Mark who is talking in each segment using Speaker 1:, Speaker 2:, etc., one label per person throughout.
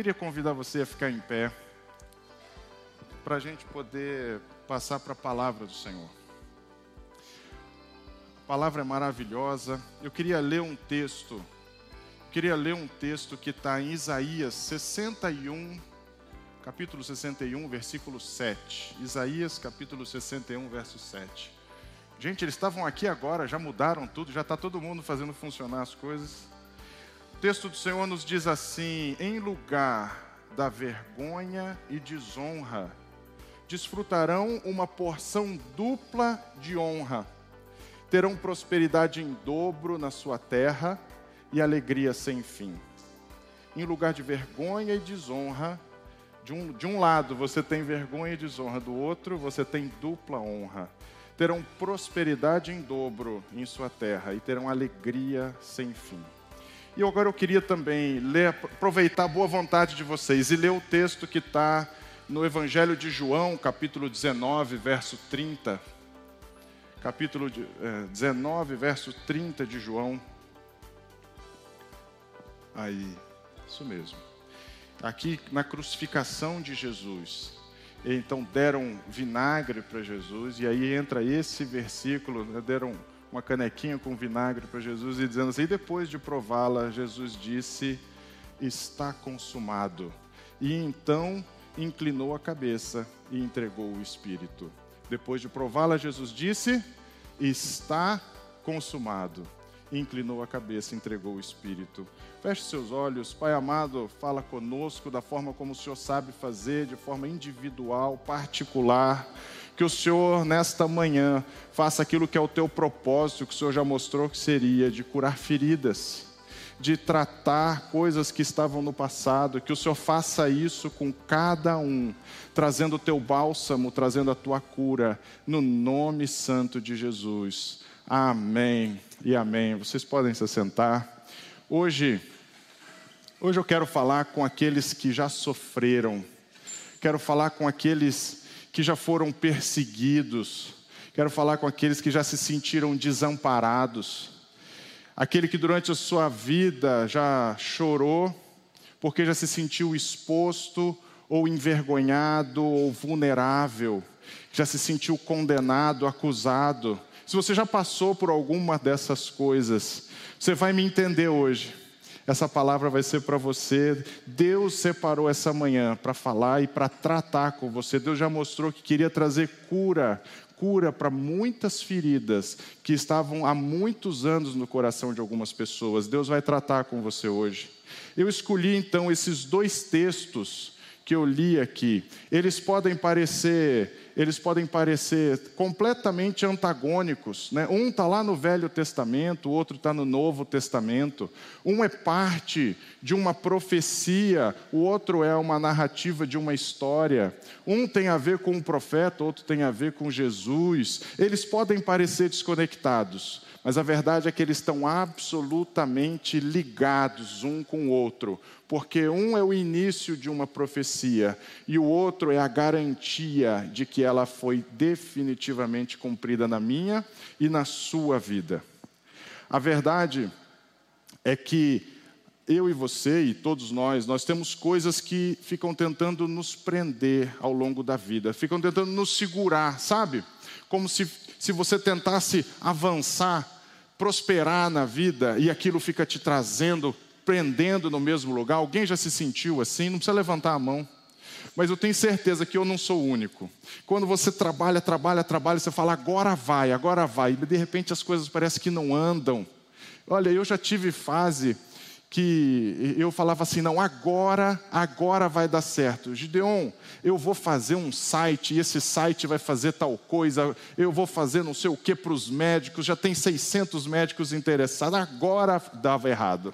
Speaker 1: queria convidar você a ficar em pé, para a gente poder passar para a palavra do Senhor. A palavra é maravilhosa. Eu queria ler um texto, queria ler um texto que está em Isaías 61, capítulo 61, versículo 7. Isaías, capítulo 61, verso 7. Gente, eles estavam aqui agora, já mudaram tudo, já está todo mundo fazendo funcionar as coisas. O texto do Senhor nos diz assim: em lugar da vergonha e desonra, desfrutarão uma porção dupla de honra, terão prosperidade em dobro na sua terra e alegria sem fim. Em lugar de vergonha e desonra, de um, de um lado você tem vergonha e desonra, do outro você tem dupla honra terão prosperidade em dobro em sua terra e terão alegria sem fim. E agora eu queria também ler, aproveitar a boa vontade de vocês e ler o texto que está no Evangelho de João, capítulo 19, verso 30. Capítulo de, é, 19, verso 30 de João. Aí, isso mesmo. Aqui na crucificação de Jesus. Então deram vinagre para Jesus, e aí entra esse versículo, né? deram uma canequinha com vinagre para Jesus e dizendo assim: e depois de prová-la, Jesus disse: Está consumado. E então inclinou a cabeça e entregou o Espírito. Depois de prová-la, Jesus disse: Está consumado inclinou a cabeça entregou o Espírito. Feche seus olhos, Pai amado, fala conosco da forma como o Senhor sabe fazer, de forma individual, particular. Que o Senhor, nesta manhã, faça aquilo que é o teu propósito, que o Senhor já mostrou que seria, de curar feridas, de tratar coisas que estavam no passado, que o Senhor faça isso com cada um, trazendo o teu bálsamo, trazendo a tua cura, no nome santo de Jesus. Amém e amém. Vocês podem se sentar. Hoje, hoje eu quero falar com aqueles que já sofreram, quero falar com aqueles que já foram perseguidos, quero falar com aqueles que já se sentiram desamparados, aquele que durante a sua vida já chorou, porque já se sentiu exposto ou envergonhado ou vulnerável, já se sentiu condenado, acusado. Se você já passou por alguma dessas coisas, você vai me entender hoje. Essa palavra vai ser para você. Deus separou essa manhã para falar e para tratar com você. Deus já mostrou que queria trazer cura, cura para muitas feridas que estavam há muitos anos no coração de algumas pessoas. Deus vai tratar com você hoje. Eu escolhi então esses dois textos que eu li aqui. Eles podem parecer eles podem parecer completamente antagônicos. Né? Um está lá no Velho Testamento, o outro está no Novo Testamento. Um é parte de uma profecia, o outro é uma narrativa de uma história. Um tem a ver com o profeta, o outro tem a ver com Jesus. Eles podem parecer desconectados, mas a verdade é que eles estão absolutamente ligados um com o outro, porque um é o início de uma profecia e o outro é a garantia de que ela foi definitivamente cumprida na minha e na sua vida. A verdade é que eu e você e todos nós, nós temos coisas que ficam tentando nos prender ao longo da vida, ficam tentando nos segurar, sabe? Como se se você tentasse avançar, prosperar na vida e aquilo fica te trazendo, prendendo no mesmo lugar. Alguém já se sentiu assim? Não precisa levantar a mão. Mas eu tenho certeza que eu não sou o único. Quando você trabalha, trabalha, trabalha, você fala agora vai, agora vai, e de repente as coisas parecem que não andam. Olha, eu já tive fase que eu falava assim: não, agora, agora vai dar certo. Gideon, eu vou fazer um site, e esse site vai fazer tal coisa, eu vou fazer não sei o que para os médicos, já tem 600 médicos interessados, agora dava errado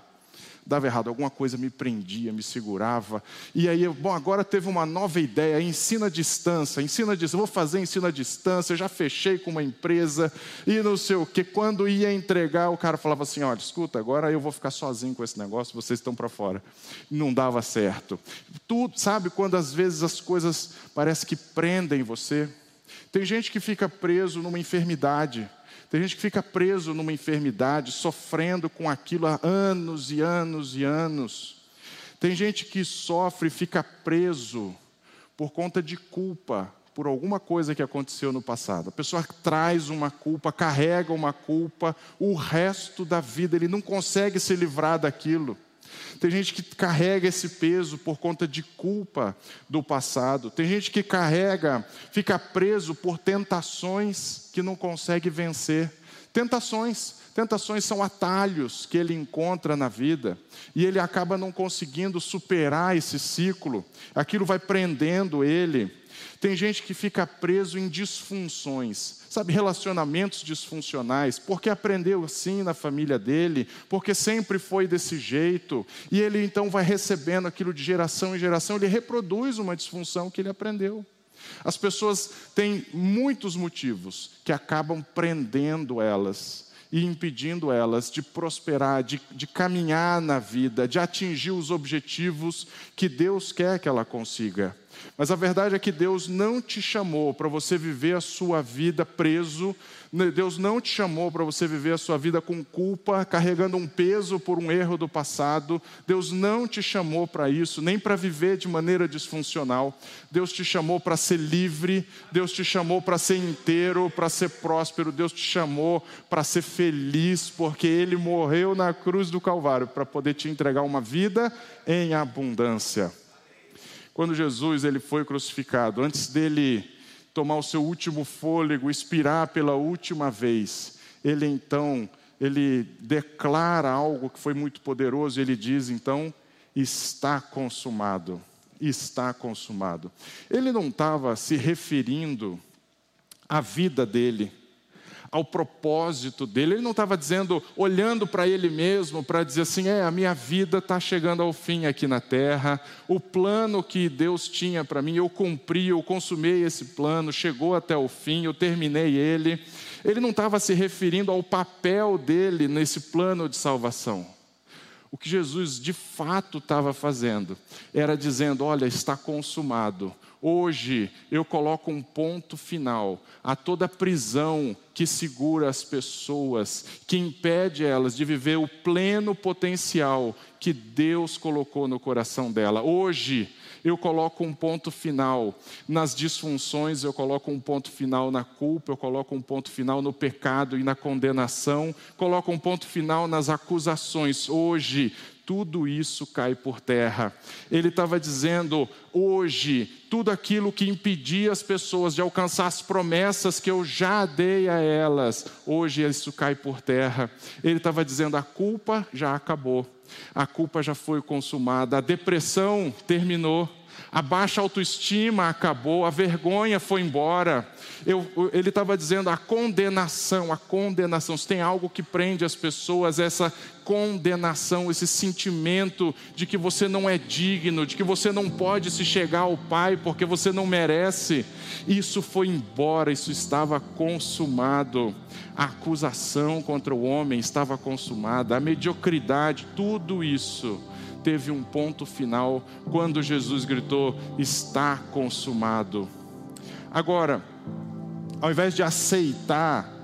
Speaker 1: dava errado, alguma coisa me prendia, me segurava. E aí, bom, agora teve uma nova ideia, ensina à distância, ensina à distância, vou fazer ensino à distância, já fechei com uma empresa e não sei o que. Quando ia entregar, o cara falava assim: olha, escuta, agora eu vou ficar sozinho com esse negócio, vocês estão para fora. Não dava certo. Tudo, sabe quando às vezes as coisas parece que prendem você? Tem gente que fica preso numa enfermidade tem gente que fica preso numa enfermidade, sofrendo com aquilo há anos e anos e anos. Tem gente que sofre e fica preso por conta de culpa, por alguma coisa que aconteceu no passado. A pessoa traz uma culpa, carrega uma culpa, o resto da vida ele não consegue se livrar daquilo. Tem gente que carrega esse peso por conta de culpa do passado. Tem gente que carrega, fica preso por tentações que não consegue vencer. Tentações. Tentações são atalhos que ele encontra na vida e ele acaba não conseguindo superar esse ciclo. Aquilo vai prendendo ele. Tem gente que fica preso em disfunções, sabe, relacionamentos disfuncionais, porque aprendeu assim na família dele, porque sempre foi desse jeito, e ele então vai recebendo aquilo de geração em geração, ele reproduz uma disfunção que ele aprendeu. As pessoas têm muitos motivos que acabam prendendo elas e impedindo elas de prosperar, de, de caminhar na vida, de atingir os objetivos que Deus quer que ela consiga. Mas a verdade é que Deus não te chamou para você viver a sua vida preso, né, Deus não te chamou para você viver a sua vida com culpa, carregando um peso por um erro do passado. Deus não te chamou para isso, nem para viver de maneira disfuncional. Deus te chamou para ser livre, Deus te chamou para ser inteiro, para ser próspero, Deus te chamou para ser feliz, porque Ele morreu na cruz do Calvário para poder te entregar uma vida em abundância. Quando Jesus ele foi crucificado, antes dele tomar o seu último fôlego, expirar pela última vez, ele então ele declara algo que foi muito poderoso, ele diz então: está consumado. Está consumado. Ele não estava se referindo à vida dele, ao propósito dele. Ele não estava dizendo, olhando para ele mesmo, para dizer assim: é, a minha vida está chegando ao fim aqui na terra, o plano que Deus tinha para mim, eu cumpri, eu consumei esse plano, chegou até o fim, eu terminei ele. Ele não estava se referindo ao papel dele nesse plano de salvação. O que Jesus de fato estava fazendo era dizendo: olha, está consumado. Hoje eu coloco um ponto final a toda prisão que segura as pessoas, que impede elas de viver o pleno potencial que Deus colocou no coração dela. Hoje eu coloco um ponto final nas disfunções, eu coloco um ponto final na culpa, eu coloco um ponto final no pecado e na condenação, coloco um ponto final nas acusações. Hoje tudo isso cai por terra. Ele estava dizendo: hoje, tudo aquilo que impedia as pessoas de alcançar as promessas que eu já dei a elas, hoje isso cai por terra. Ele estava dizendo: a culpa já acabou, a culpa já foi consumada, a depressão terminou. A baixa autoestima acabou, a vergonha foi embora. Eu, ele estava dizendo a condenação, a condenação. Se tem algo que prende as pessoas, essa condenação, esse sentimento de que você não é digno, de que você não pode se chegar ao Pai porque você não merece. Isso foi embora, isso estava consumado. A acusação contra o homem estava consumada, a mediocridade, tudo isso teve um ponto final quando Jesus gritou: Está consumado. Agora, ao invés de aceitar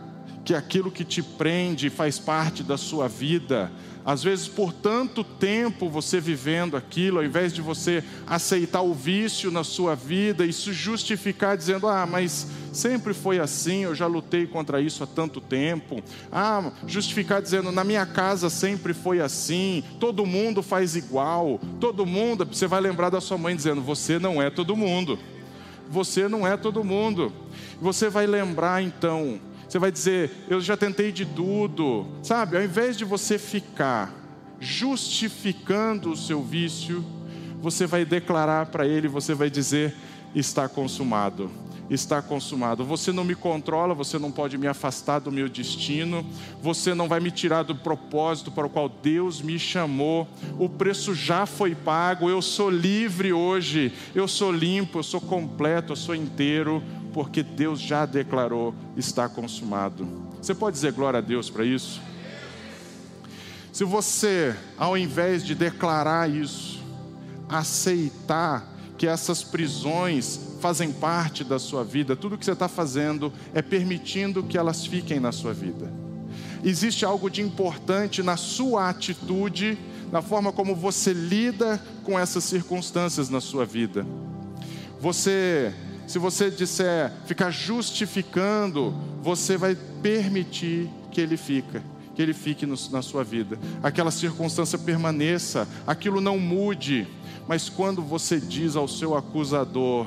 Speaker 1: que aquilo que te prende faz parte da sua vida, às vezes, por tanto tempo você vivendo aquilo, ao invés de você aceitar o vício na sua vida e se justificar dizendo: Ah, mas sempre foi assim, eu já lutei contra isso há tanto tempo. Ah, justificar dizendo: Na minha casa sempre foi assim, todo mundo faz igual, todo mundo. Você vai lembrar da sua mãe dizendo: Você não é todo mundo. Você não é todo mundo. Você vai lembrar então você vai dizer: Eu já tentei de tudo. Sabe, ao invés de você ficar justificando o seu vício, você vai declarar para ele, você vai dizer: Está consumado está consumado. Você não me controla, você não pode me afastar do meu destino, você não vai me tirar do propósito para o qual Deus me chamou. O preço já foi pago, eu sou livre hoje, eu sou limpo, eu sou completo, eu sou inteiro porque Deus já declarou: está consumado. Você pode dizer glória a Deus para isso? Se você, ao invés de declarar isso, aceitar que essas prisões fazem parte da sua vida, tudo que você está fazendo é permitindo que elas fiquem na sua vida. Existe algo de importante na sua atitude na forma como você lida com essas circunstâncias na sua vida. Você, se você disser ficar justificando, você vai permitir que ele fica, que ele fique no, na sua vida. Aquela circunstância permaneça, aquilo não mude. Mas quando você diz ao seu acusador,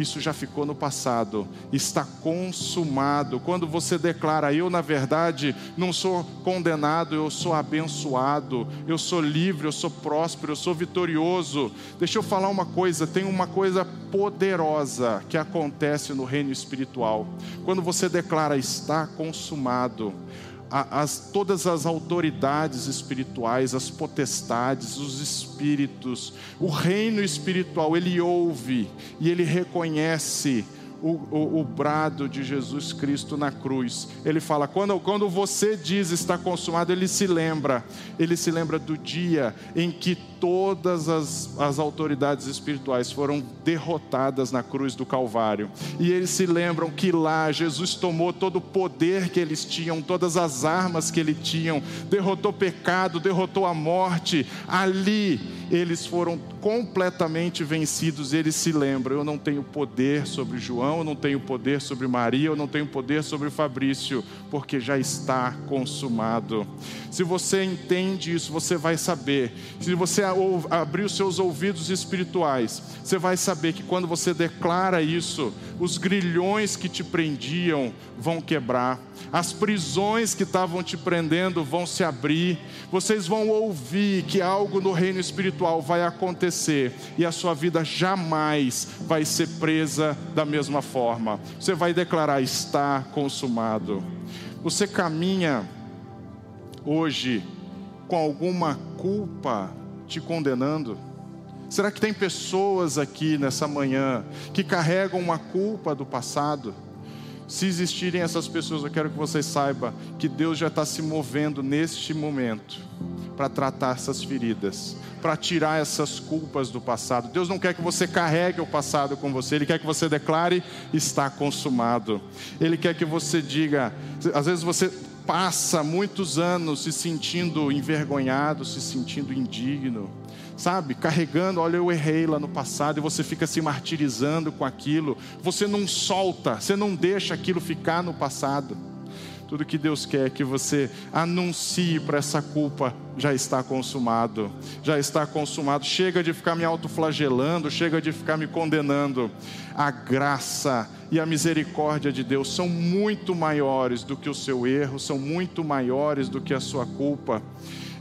Speaker 1: isso já ficou no passado, está consumado. Quando você declara, eu na verdade não sou condenado, eu sou abençoado, eu sou livre, eu sou próspero, eu sou vitorioso. Deixa eu falar uma coisa: tem uma coisa poderosa que acontece no reino espiritual. Quando você declara, está consumado as, todas as autoridades espirituais, as potestades, os espíritos, o reino espiritual, ele ouve e ele reconhece o, o, o, brado de Jesus Cristo na cruz. Ele fala: quando, quando você diz está consumado, ele se lembra, ele se lembra do dia em que todas as, as autoridades espirituais foram derrotadas na cruz do Calvário. E eles se lembram que lá Jesus tomou todo o poder que eles tinham, todas as armas que ele tinham, derrotou pecado, derrotou a morte. Ali eles foram completamente vencidos. Eles se lembram: eu não tenho poder sobre João, eu não tenho poder sobre Maria, eu não tenho poder sobre Fabrício, porque já está consumado. Se você entende isso, você vai saber. Se você abrir os seus ouvidos espirituais, você vai saber que quando você declara isso, os grilhões que te prendiam vão quebrar, as prisões que estavam te prendendo vão se abrir, vocês vão ouvir que algo no reino espiritual vai acontecer e a sua vida jamais vai ser presa da mesma forma. Você vai declarar: está consumado. Você caminha hoje com alguma culpa te condenando? Será que tem pessoas aqui nessa manhã que carregam uma culpa do passado? Se existirem essas pessoas, eu quero que vocês saibam que Deus já está se movendo neste momento para tratar essas feridas, para tirar essas culpas do passado. Deus não quer que você carregue o passado com você, Ele quer que você declare: está consumado. Ele quer que você diga, às vezes você passa muitos anos se sentindo envergonhado, se sentindo indigno, sabe? Carregando, olha, eu errei lá no passado e você fica se martirizando com aquilo. Você não solta, você não deixa aquilo ficar no passado. Tudo que Deus quer é que você anuncie para essa culpa já está consumado, já está consumado. Chega de ficar me autoflagelando, chega de ficar me condenando. A graça e a misericórdia de Deus são muito maiores do que o seu erro, são muito maiores do que a sua culpa.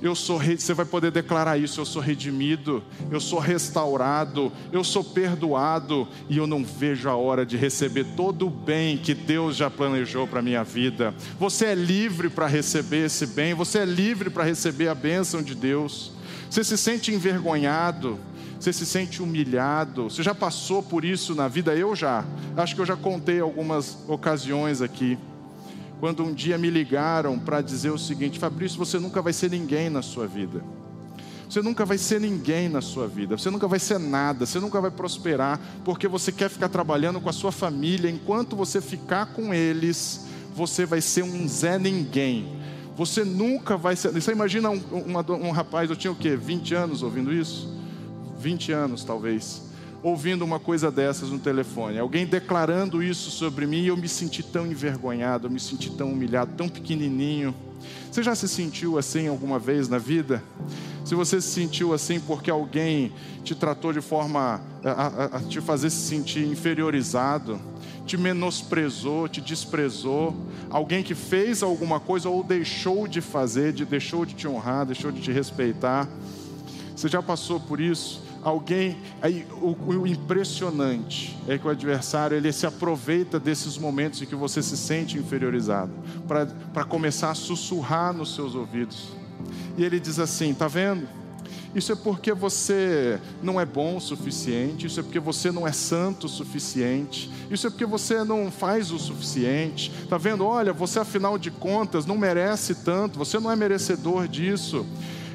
Speaker 1: Eu sou, você vai poder declarar isso: eu sou redimido, eu sou restaurado, eu sou perdoado e eu não vejo a hora de receber todo o bem que Deus já planejou para minha vida. Você é livre para receber esse bem, você é livre para receber a bênção de Deus. Você se sente envergonhado, você se sente humilhado. Você já passou por isso na vida? Eu já. Acho que eu já contei algumas ocasiões aqui quando um dia me ligaram para dizer o seguinte: Fabrício, você nunca vai ser ninguém na sua vida. Você nunca vai ser ninguém na sua vida, você nunca vai ser nada, você nunca vai prosperar, porque você quer ficar trabalhando com a sua família, enquanto você ficar com eles, você vai ser um Zé Ninguém. Você nunca vai ser. Você imagina um, um, um rapaz, eu tinha o quê? 20 anos ouvindo isso? 20 anos talvez ouvindo uma coisa dessas no telefone, alguém declarando isso sobre mim, e eu me senti tão envergonhado, eu me senti tão humilhado, tão pequenininho. Você já se sentiu assim alguma vez na vida? Se você se sentiu assim porque alguém te tratou de forma a, a, a te fazer se sentir inferiorizado, te menosprezou, te desprezou, alguém que fez alguma coisa ou deixou de fazer, de, deixou de te honrar, deixou de te respeitar. Você já passou por isso? Alguém. Aí, o, o, impressionante é que o adversário ele se aproveita desses momentos em que você se sente inferiorizado para começar a sussurrar nos seus ouvidos. E ele diz assim: tá vendo? Isso é porque você não é bom o suficiente, isso é porque você não é santo o suficiente, isso é porque você não faz o suficiente. Tá vendo? Olha, você afinal de contas não merece tanto, você não é merecedor disso.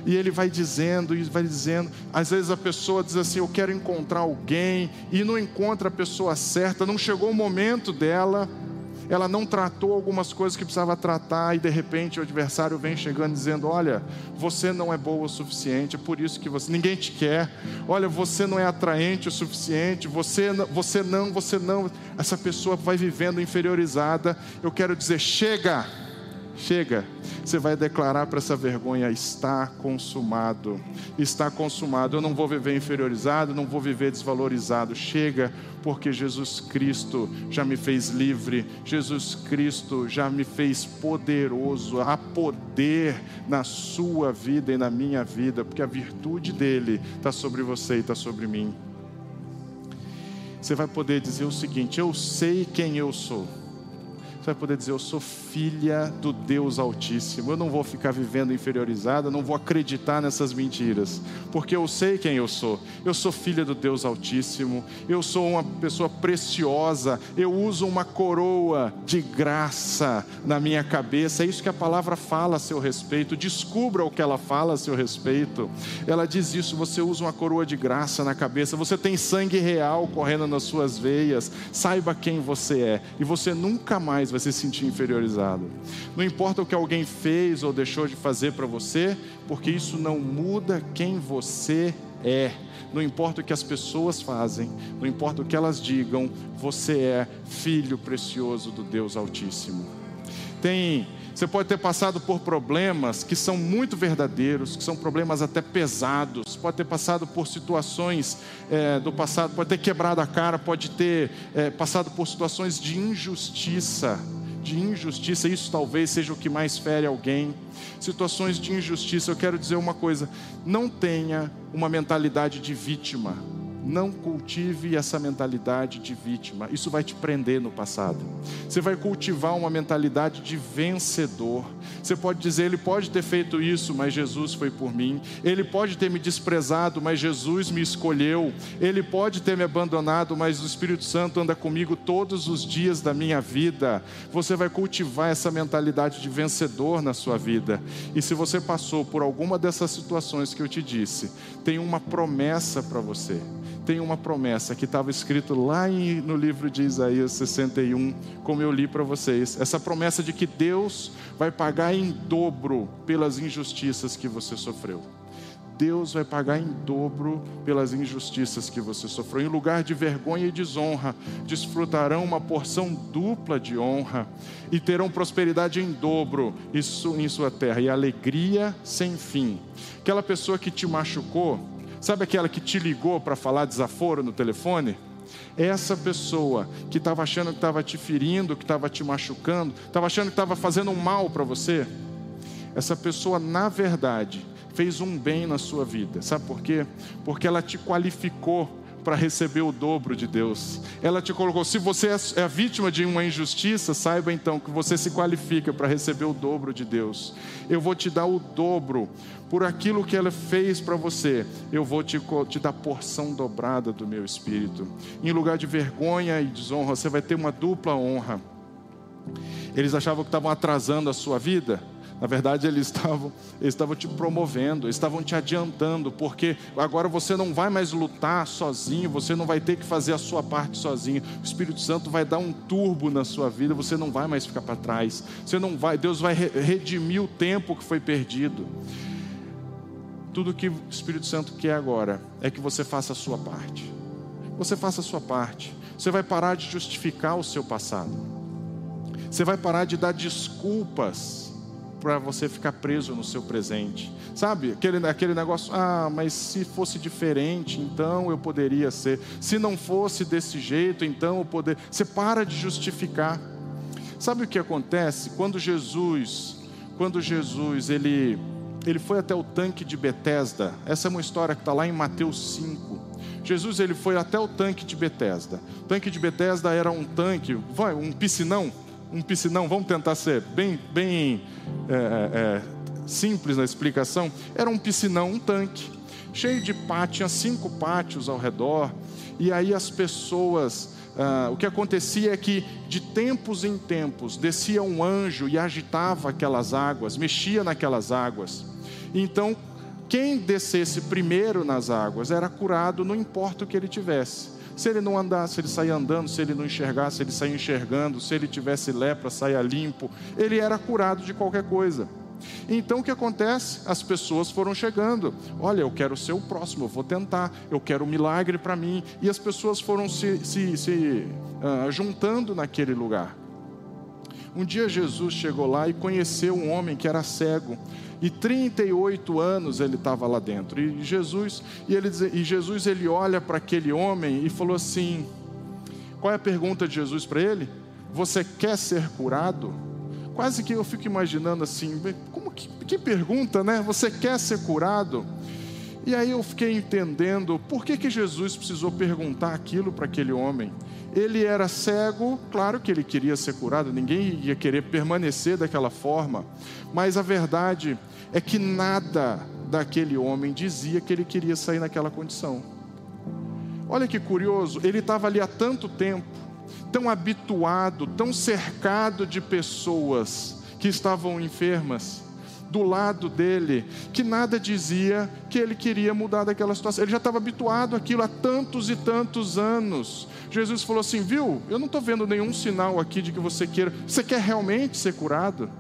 Speaker 1: E ele vai dizendo, e vai dizendo. Às vezes a pessoa diz assim: Eu quero encontrar alguém, e não encontra a pessoa certa, não chegou o momento dela. ela não tratou algumas coisas que precisava tratar e de repente o adversário vem chegando dizendo: Olha, você não é boa o suficiente, é por isso que você ninguém te quer. Olha, você não é atraente o suficiente, você, você não, você não. Essa pessoa vai vivendo inferiorizada. Eu quero dizer: chega, chega você vai declarar para essa vergonha: está consumado, está consumado. Eu não vou viver inferiorizado, não vou viver desvalorizado. Chega, porque Jesus Cristo já me fez livre, Jesus Cristo já me fez poderoso. Há poder na sua vida e na minha vida, porque a virtude dele está sobre você e está sobre mim. Você vai poder dizer o seguinte: Eu sei quem eu sou você vai poder dizer: Eu sou filha do Deus Altíssimo. Eu não vou ficar vivendo inferiorizada, não vou acreditar nessas mentiras, porque eu sei quem eu sou. Eu sou filha do Deus Altíssimo. Eu sou uma pessoa preciosa. Eu uso uma coroa de graça na minha cabeça. É isso que a palavra fala a seu respeito. Descubra o que ela fala a seu respeito. Ela diz isso: você usa uma coroa de graça na cabeça. Você tem sangue real correndo nas suas veias. Saiba quem você é. E você nunca mais vai se sentir inferiorizado. Não importa o que alguém fez ou deixou de fazer para você, porque isso não muda quem você é. Não importa o que as pessoas fazem, não importa o que elas digam, você é filho precioso do Deus Altíssimo. Tem você pode ter passado por problemas que são muito verdadeiros, que são problemas até pesados. Pode ter passado por situações é, do passado, pode ter quebrado a cara, pode ter é, passado por situações de injustiça. De injustiça, isso talvez seja o que mais fere alguém. Situações de injustiça, eu quero dizer uma coisa: não tenha uma mentalidade de vítima não cultive essa mentalidade de vítima. Isso vai te prender no passado. Você vai cultivar uma mentalidade de vencedor. Você pode dizer, ele pode ter feito isso, mas Jesus foi por mim. Ele pode ter me desprezado, mas Jesus me escolheu. Ele pode ter me abandonado, mas o Espírito Santo anda comigo todos os dias da minha vida. Você vai cultivar essa mentalidade de vencedor na sua vida. E se você passou por alguma dessas situações que eu te disse, tem uma promessa para você tem uma promessa que estava escrito lá no livro de Isaías 61, como eu li para vocês. Essa promessa de que Deus vai pagar em dobro pelas injustiças que você sofreu. Deus vai pagar em dobro pelas injustiças que você sofreu. Em lugar de vergonha e desonra, desfrutarão uma porção dupla de honra e terão prosperidade em dobro em sua terra e alegria sem fim. Aquela pessoa que te machucou, Sabe aquela que te ligou para falar desaforo no telefone? Essa pessoa que estava achando que estava te ferindo, que estava te machucando, estava achando que estava fazendo um mal para você, essa pessoa, na verdade, fez um bem na sua vida. Sabe por quê? Porque ela te qualificou para receber o dobro de Deus. Ela te colocou. Se você é, é vítima de uma injustiça, saiba então que você se qualifica para receber o dobro de Deus. Eu vou te dar o dobro por aquilo que ela fez para você. Eu vou te, te dar porção dobrada do meu espírito. Em lugar de vergonha e desonra, você vai ter uma dupla honra. Eles achavam que estavam atrasando a sua vida na verdade, eles estavam, eles estavam te promovendo, eles estavam te adiantando, porque agora você não vai mais lutar sozinho, você não vai ter que fazer a sua parte sozinho. O Espírito Santo vai dar um turbo na sua vida, você não vai mais ficar para trás. Você não vai, Deus vai redimir o tempo que foi perdido. Tudo que o Espírito Santo quer agora é que você faça a sua parte. Você faça a sua parte. Você vai parar de justificar o seu passado. Você vai parar de dar desculpas para você ficar preso no seu presente. Sabe, aquele, aquele negócio, ah, mas se fosse diferente, então eu poderia ser. Se não fosse desse jeito, então eu poderia. Você para de justificar. Sabe o que acontece? Quando Jesus, quando Jesus, ele, ele foi até o tanque de Betesda, essa é uma história que está lá em Mateus 5. Jesus ele foi até o tanque de Betesda. O tanque de Betesda era um tanque, um piscinão, um piscinão, vamos tentar ser bem, bem é, é, é, simples na explicação. Era um piscinão, um tanque, cheio de pátio, tinha cinco pátios ao redor, e aí as pessoas. Ah, o que acontecia é que de tempos em tempos descia um anjo e agitava aquelas águas, mexia naquelas águas. Então, quem descesse primeiro nas águas era curado, não importa o que ele tivesse Se ele não andasse, ele saía andando, se ele não enxergasse, ele saía enxergando, se ele tivesse lepra, saía limpo, ele era curado de qualquer coisa. Então o que acontece? As pessoas foram chegando. Olha, eu quero ser o próximo, eu vou tentar, eu quero um milagre para mim. E as pessoas foram se, se, se uh, juntando naquele lugar. Um dia Jesus chegou lá e conheceu um homem que era cego. E 38 anos ele estava lá dentro. E Jesus, e ele, e Jesus ele olha para aquele homem e falou assim: Qual é a pergunta de Jesus para ele? Você quer ser curado? Quase que eu fico imaginando assim, como que, que pergunta, né? Você quer ser curado? E aí eu fiquei entendendo por que, que Jesus precisou perguntar aquilo para aquele homem. Ele era cego, claro que ele queria ser curado, ninguém ia querer permanecer daquela forma, mas a verdade é que nada daquele homem dizia que ele queria sair naquela condição. Olha que curioso, ele estava ali há tanto tempo, tão habituado, tão cercado de pessoas que estavam enfermas, do lado dele, que nada dizia que ele queria mudar daquela situação. Ele já estava habituado àquilo há tantos e tantos anos. Jesus falou assim: Viu, eu não estou vendo nenhum sinal aqui de que você queira. Você quer realmente ser curado?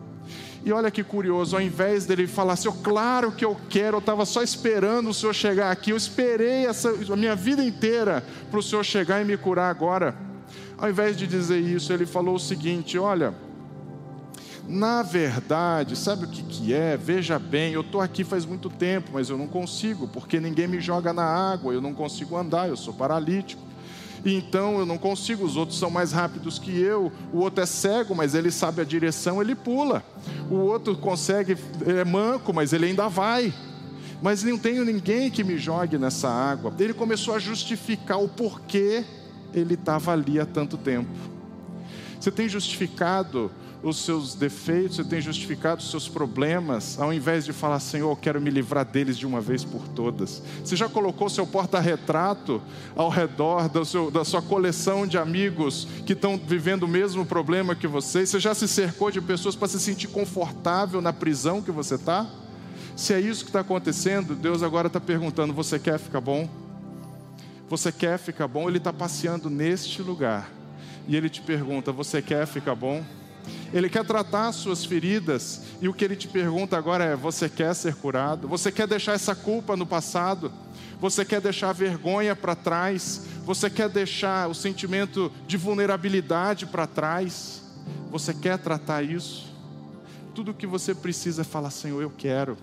Speaker 1: E olha que curioso, ao invés dele falar assim, oh, claro que eu quero, eu estava só esperando o Senhor chegar aqui, eu esperei essa, a minha vida inteira para o Senhor chegar e me curar agora. Ao invés de dizer isso, ele falou o seguinte: olha, na verdade, sabe o que, que é? Veja bem, eu estou aqui faz muito tempo, mas eu não consigo, porque ninguém me joga na água, eu não consigo andar, eu sou paralítico. Então eu não consigo, os outros são mais rápidos que eu, o outro é cego, mas ele sabe a direção, ele pula. O outro consegue, é manco, mas ele ainda vai. Mas não tenho ninguém que me jogue nessa água. Ele começou a justificar o porquê ele estava ali há tanto tempo. Você tem justificado os seus defeitos, você tem justificado os seus problemas, ao invés de falar, Senhor, eu quero me livrar deles de uma vez por todas. Você já colocou seu porta-retrato ao redor seu, da sua coleção de amigos que estão vivendo o mesmo problema que você? Você já se cercou de pessoas para se sentir confortável na prisão que você está? Se é isso que está acontecendo, Deus agora está perguntando: você quer ficar bom? Você quer ficar bom? Ele está passeando neste lugar e ele te pergunta: você quer ficar bom? Ele quer tratar as suas feridas, e o que ele te pergunta agora é: você quer ser curado? Você quer deixar essa culpa no passado? Você quer deixar a vergonha para trás? Você quer deixar o sentimento de vulnerabilidade para trás? Você quer tratar isso? Tudo o que você precisa é falar: Senhor, eu quero,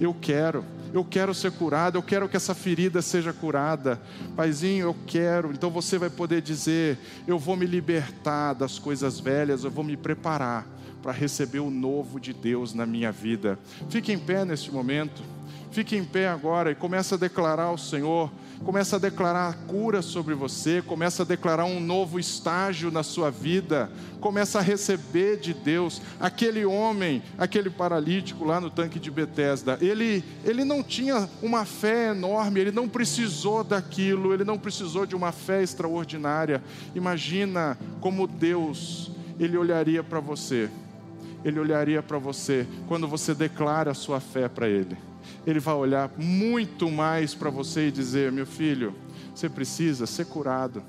Speaker 1: eu quero eu quero ser curado, eu quero que essa ferida seja curada. Paizinho, eu quero. Então você vai poder dizer: eu vou me libertar das coisas velhas, eu vou me preparar para receber o novo de Deus na minha vida. Fique em pé neste momento. Fique em pé agora e comece a declarar ao Senhor começa a declarar cura sobre você, começa a declarar um novo estágio na sua vida, começa a receber de Deus. Aquele homem, aquele paralítico lá no tanque de Betesda, ele, ele não tinha uma fé enorme, ele não precisou daquilo, ele não precisou de uma fé extraordinária. Imagina como Deus, ele olharia para você. Ele olharia para você quando você declara a sua fé para ele ele vai olhar muito mais para você e dizer: meu filho, você precisa ser curado.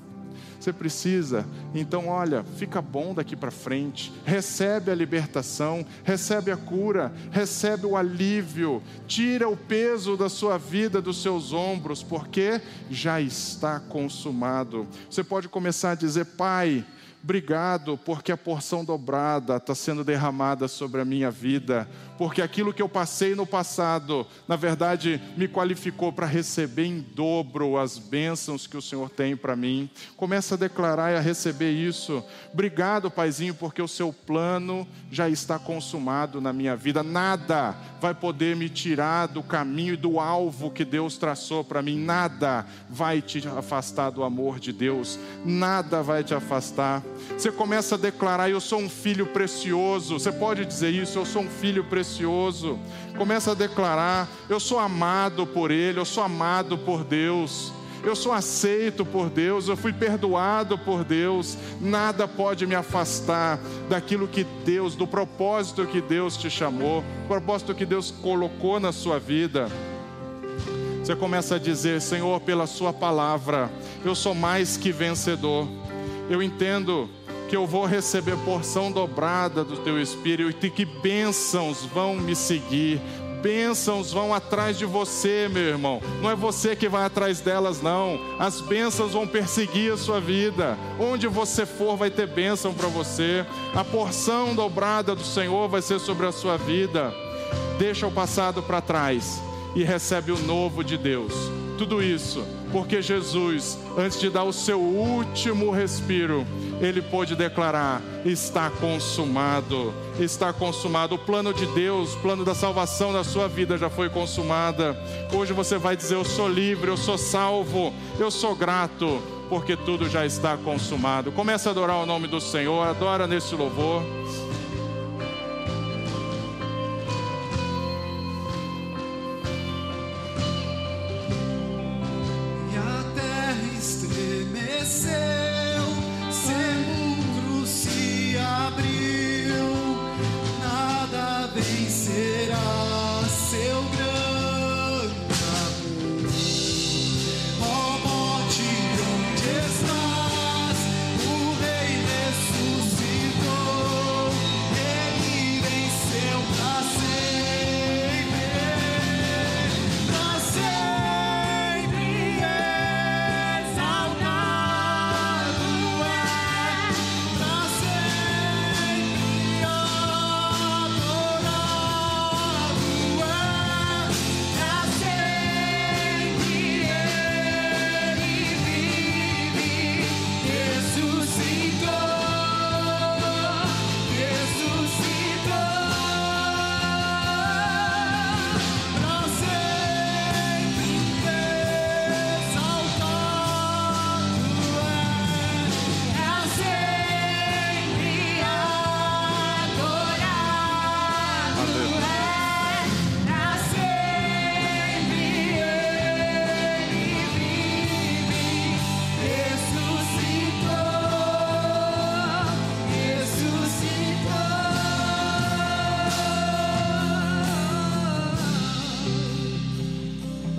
Speaker 1: Você precisa, então olha, fica bom daqui para frente, recebe a libertação, recebe a cura, recebe o alívio, tira o peso da sua vida dos seus ombros, porque já está consumado. Você pode começar a dizer: Pai, Obrigado, porque a porção dobrada está sendo derramada sobre a minha vida, porque aquilo que eu passei no passado, na verdade, me qualificou para receber em dobro as bênçãos que o Senhor tem para mim. Começa a declarar e a receber isso. Obrigado, Paizinho, porque o seu plano já está consumado na minha vida. Nada vai poder me tirar do caminho e do alvo que Deus traçou para mim. Nada vai te afastar do amor de Deus. Nada vai te afastar. Você começa a declarar: Eu sou um filho precioso. Você pode dizer isso: Eu sou um filho precioso. Começa a declarar: Eu sou amado por Ele, eu sou amado por Deus. Eu sou aceito por Deus, eu fui perdoado por Deus. Nada pode me afastar daquilo que Deus, do propósito que Deus te chamou, propósito que Deus colocou na sua vida. Você começa a dizer: Senhor, pela Sua palavra, eu sou mais que vencedor. Eu entendo que eu vou receber porção dobrada do Teu Espírito e que bênçãos vão me seguir, bênçãos vão atrás de você, meu irmão. Não é você que vai atrás delas, não. As bênçãos vão perseguir a sua vida. Onde você for, vai ter bênção para você. A porção dobrada do Senhor vai ser sobre a sua vida. Deixa o passado para trás e recebe o novo de Deus. Tudo isso porque Jesus, antes de dar o seu último respiro, ele pôde declarar: está consumado, está consumado. O plano de Deus, o plano da salvação da sua vida já foi consumada. Hoje você vai dizer: Eu sou livre, eu sou salvo, eu sou grato, porque tudo já está consumado. Comece a adorar o nome do Senhor, adora nesse louvor.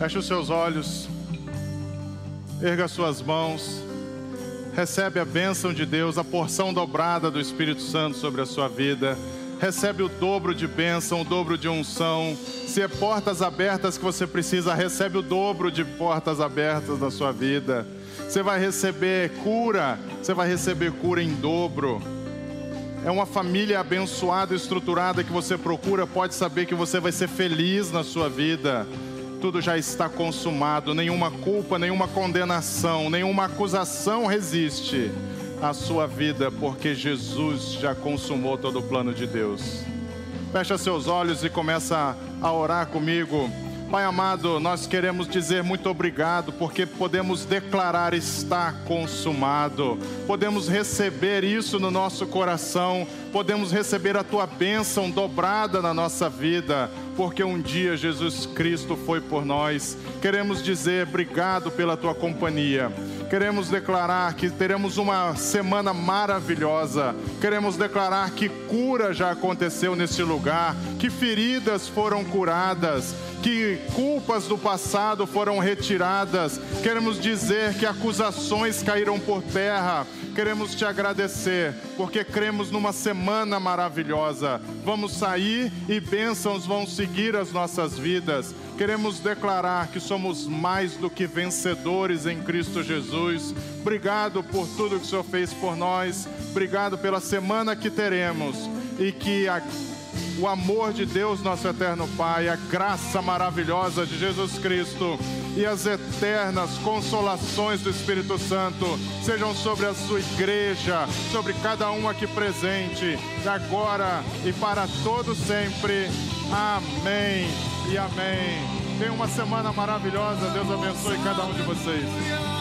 Speaker 1: Feche os seus olhos, erga suas mãos, recebe a bênção de Deus, a porção dobrada do Espírito Santo sobre a sua vida. Recebe o dobro de bênção, o dobro de unção. Se é portas abertas que você precisa, recebe o dobro de portas abertas na sua vida. Você vai receber cura, você vai receber cura em dobro. É uma família abençoada, estruturada que você procura, pode saber que você vai ser feliz na sua vida tudo já está consumado, nenhuma culpa, nenhuma condenação, nenhuma acusação resiste à sua vida, porque Jesus já consumou todo o plano de Deus. Fecha seus olhos e começa a orar comigo. Pai amado, nós queremos dizer muito obrigado, porque podemos declarar está consumado, podemos receber isso no nosso coração, podemos receber a tua bênção dobrada na nossa vida, porque um dia Jesus Cristo foi por nós. Queremos dizer obrigado pela tua companhia. Queremos declarar que teremos uma semana maravilhosa. Queremos declarar que cura já aconteceu nesse lugar, que feridas foram curadas que culpas do passado foram retiradas. Queremos dizer que acusações caíram por terra. Queremos te agradecer, porque cremos numa semana maravilhosa. Vamos sair e bênçãos vão seguir as nossas vidas. Queremos declarar que somos mais do que vencedores em Cristo Jesus. Obrigado por tudo que o Senhor fez por nós. Obrigado pela semana que teremos e que a o amor de Deus, nosso eterno Pai, a graça maravilhosa de Jesus Cristo e as eternas consolações do Espírito Santo sejam sobre a sua igreja, sobre cada um aqui presente, agora e para todo sempre. Amém e amém. Tenha uma semana maravilhosa. Deus abençoe cada um de vocês.